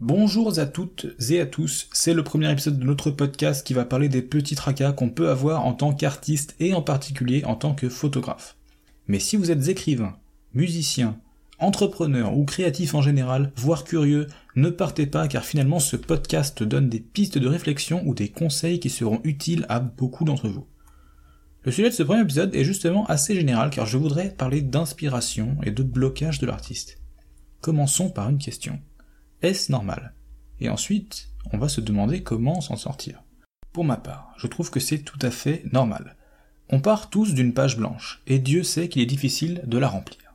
Bonjour à toutes et à tous, c'est le premier épisode de notre podcast qui va parler des petits tracas qu'on peut avoir en tant qu'artiste et en particulier en tant que photographe. Mais si vous êtes écrivain, musicien, entrepreneur ou créatif en général, voire curieux, ne partez pas car finalement ce podcast donne des pistes de réflexion ou des conseils qui seront utiles à beaucoup d'entre vous. Le sujet de ce premier épisode est justement assez général car je voudrais parler d'inspiration et de blocage de l'artiste. Commençons par une question. Est-ce normal? Et ensuite, on va se demander comment s'en sortir. Pour ma part, je trouve que c'est tout à fait normal. On part tous d'une page blanche, et Dieu sait qu'il est difficile de la remplir.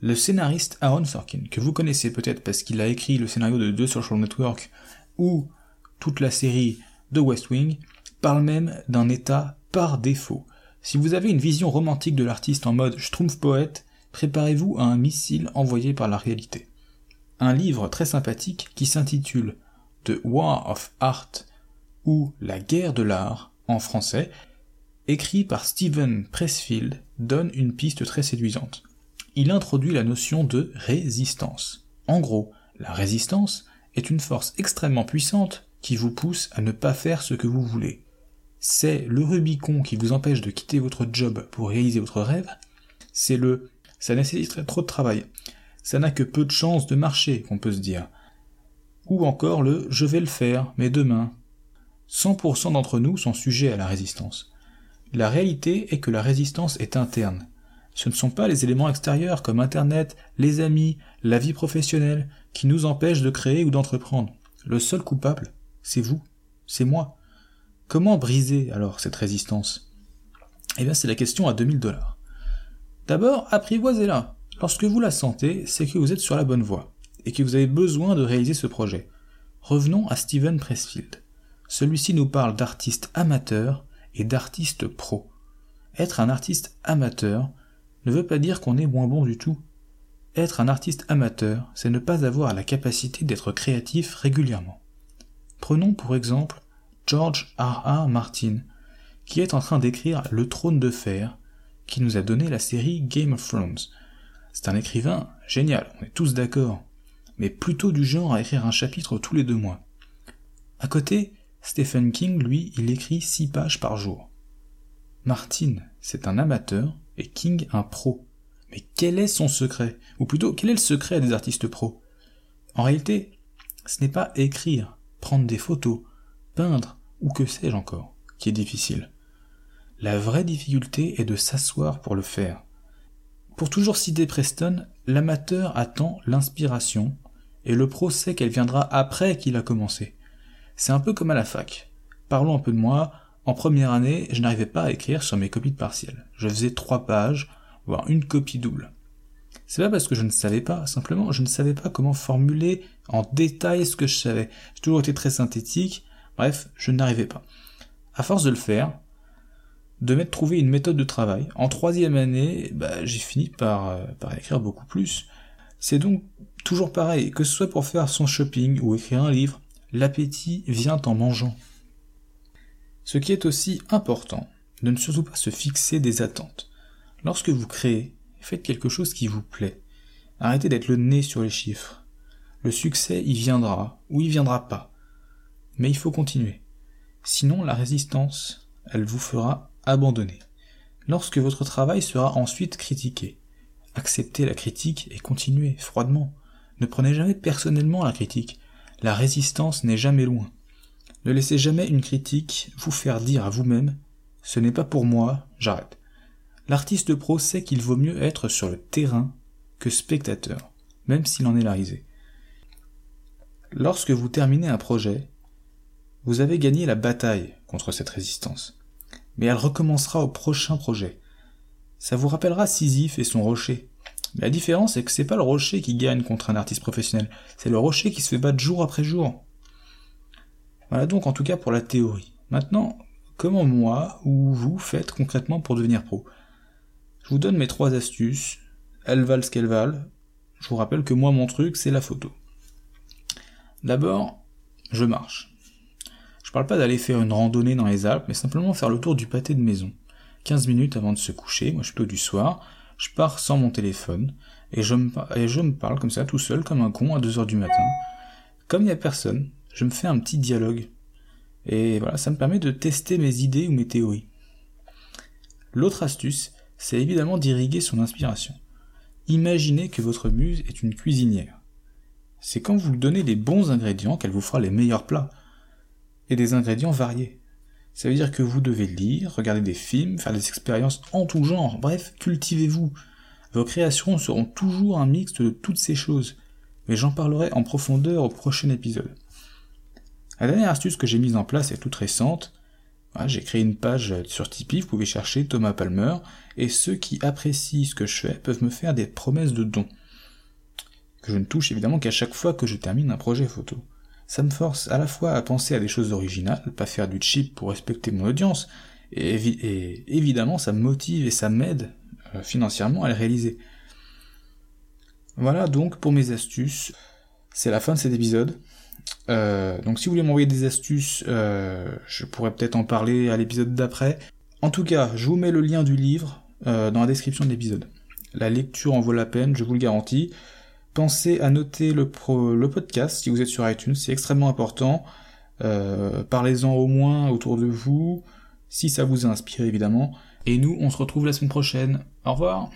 Le scénariste Aaron Sorkin, que vous connaissez peut-être parce qu'il a écrit le scénario de The Social Network ou toute la série The West Wing, parle même d'un état par défaut. Si vous avez une vision romantique de l'artiste en mode Schtroumpf poète, préparez-vous à un missile envoyé par la réalité un livre très sympathique qui s'intitule The War of Art ou La guerre de l'art en français, écrit par Stephen Pressfield, donne une piste très séduisante. Il introduit la notion de résistance. En gros, la résistance est une force extrêmement puissante qui vous pousse à ne pas faire ce que vous voulez. C'est le Rubicon qui vous empêche de quitter votre job pour réaliser votre rêve. C'est le ça nécessiterait trop de travail ça n'a que peu de chances de marcher, qu'on peut se dire. Ou encore le je vais le faire, mais demain. 100% d'entre nous sont sujets à la résistance. La réalité est que la résistance est interne. Ce ne sont pas les éléments extérieurs comme Internet, les amis, la vie professionnelle qui nous empêchent de créer ou d'entreprendre. Le seul coupable, c'est vous, c'est moi. Comment briser alors cette résistance? Eh bien c'est la question à 2000 dollars. D'abord, apprivoisez-la. Lorsque vous la sentez, c'est que vous êtes sur la bonne voie, et que vous avez besoin de réaliser ce projet. Revenons à Steven Pressfield. Celui-ci nous parle d'artistes amateurs et d'artistes pros. Être un artiste amateur ne veut pas dire qu'on est moins bon du tout. Être un artiste amateur, c'est ne pas avoir la capacité d'être créatif régulièrement. Prenons pour exemple George R. R. Martin, qui est en train d'écrire Le Trône de Fer, qui nous a donné la série Game of Thrones, c'est un écrivain génial, on est tous d'accord, mais plutôt du genre à écrire un chapitre tous les deux mois. À côté, Stephen King, lui, il écrit six pages par jour. Martin, c'est un amateur et King un pro. Mais quel est son secret? Ou plutôt, quel est le secret des artistes pros En réalité, ce n'est pas écrire, prendre des photos, peindre, ou que sais-je encore, qui est difficile. La vraie difficulté est de s'asseoir pour le faire. Pour toujours citer Preston, l'amateur attend l'inspiration, et le pro sait qu'elle viendra après qu'il a commencé. C'est un peu comme à la fac. Parlons un peu de moi. En première année, je n'arrivais pas à écrire sur mes copies de partiels. Je faisais trois pages, voire une copie double. C'est pas parce que je ne savais pas, simplement je ne savais pas comment formuler en détail ce que je savais. J'ai toujours été très synthétique, bref, je n'arrivais pas. À force de le faire, de m'être trouvé une méthode de travail. En troisième année, bah, j'ai fini par, euh, par écrire beaucoup plus. C'est donc toujours pareil, que ce soit pour faire son shopping ou écrire un livre, l'appétit vient en mangeant. Ce qui est aussi important, de ne surtout pas se fixer des attentes. Lorsque vous créez, faites quelque chose qui vous plaît. Arrêtez d'être le nez sur les chiffres. Le succès y viendra ou il viendra pas. Mais il faut continuer. Sinon, la résistance, elle vous fera abandonnez. Lorsque votre travail sera ensuite critiqué, acceptez la critique et continuez froidement. Ne prenez jamais personnellement la critique. La résistance n'est jamais loin. Ne laissez jamais une critique vous faire dire à vous-même ce n'est pas pour moi, j'arrête. L'artiste pro sait qu'il vaut mieux être sur le terrain que spectateur, même s'il en est la risée. Lorsque vous terminez un projet, vous avez gagné la bataille contre cette résistance mais elle recommencera au prochain projet. Ça vous rappellera Sisyphe et son rocher. Mais la différence, c'est que c'est pas le rocher qui gagne contre un artiste professionnel, c'est le rocher qui se fait battre jour après jour. Voilà donc en tout cas pour la théorie. Maintenant, comment moi ou vous faites concrètement pour devenir pro? Je vous donne mes trois astuces, elles valent ce qu'elles valent. Je vous rappelle que moi mon truc c'est la photo. D'abord, je marche. Je parle pas d'aller faire une randonnée dans les Alpes, mais simplement faire le tour du pâté de maison. 15 minutes avant de se coucher, moi je suis plutôt du soir, je pars sans mon téléphone, et je, me, parle comme ça tout seul, comme un con, à 2 heures du matin. Comme il n'y a personne, je me fais un petit dialogue. Et voilà, ça me permet de tester mes idées ou mes théories. L'autre astuce, c'est évidemment d'irriguer son inspiration. Imaginez que votre muse est une cuisinière. C'est quand vous lui donnez les bons ingrédients qu'elle vous fera les meilleurs plats. Et des ingrédients variés. Ça veut dire que vous devez lire, regarder des films, faire des expériences en tout genre, bref, cultivez-vous. Vos créations seront toujours un mix de toutes ces choses, mais j'en parlerai en profondeur au prochain épisode. La dernière astuce que j'ai mise en place est toute récente. j'ai créé une page sur Tipeee, vous pouvez chercher Thomas Palmer, et ceux qui apprécient ce que je fais peuvent me faire des promesses de dons. Que je ne touche évidemment qu'à chaque fois que je termine un projet photo. Ça me force à la fois à penser à des choses originales, pas faire du cheap pour respecter mon audience, et, évidemment ça me motive et ça m'aide euh, financièrement à le réaliser. Voilà donc pour mes astuces. C'est la fin de cet épisode. Euh, donc si vous voulez m'envoyer des astuces, euh, je pourrais peut-être en parler à l'épisode d'après. En tout cas, je vous mets le lien du livre dans la description de l'épisode. La lecture en vaut la peine, je vous le garantis. Pensez à noter le, podcast si vous êtes sur iTunes, c'est extrêmement important. Euh, parlez-en au moins autour de vous, si ça vous a inspiré évidemment. Et nous, on se retrouve la semaine prochaine. Au revoir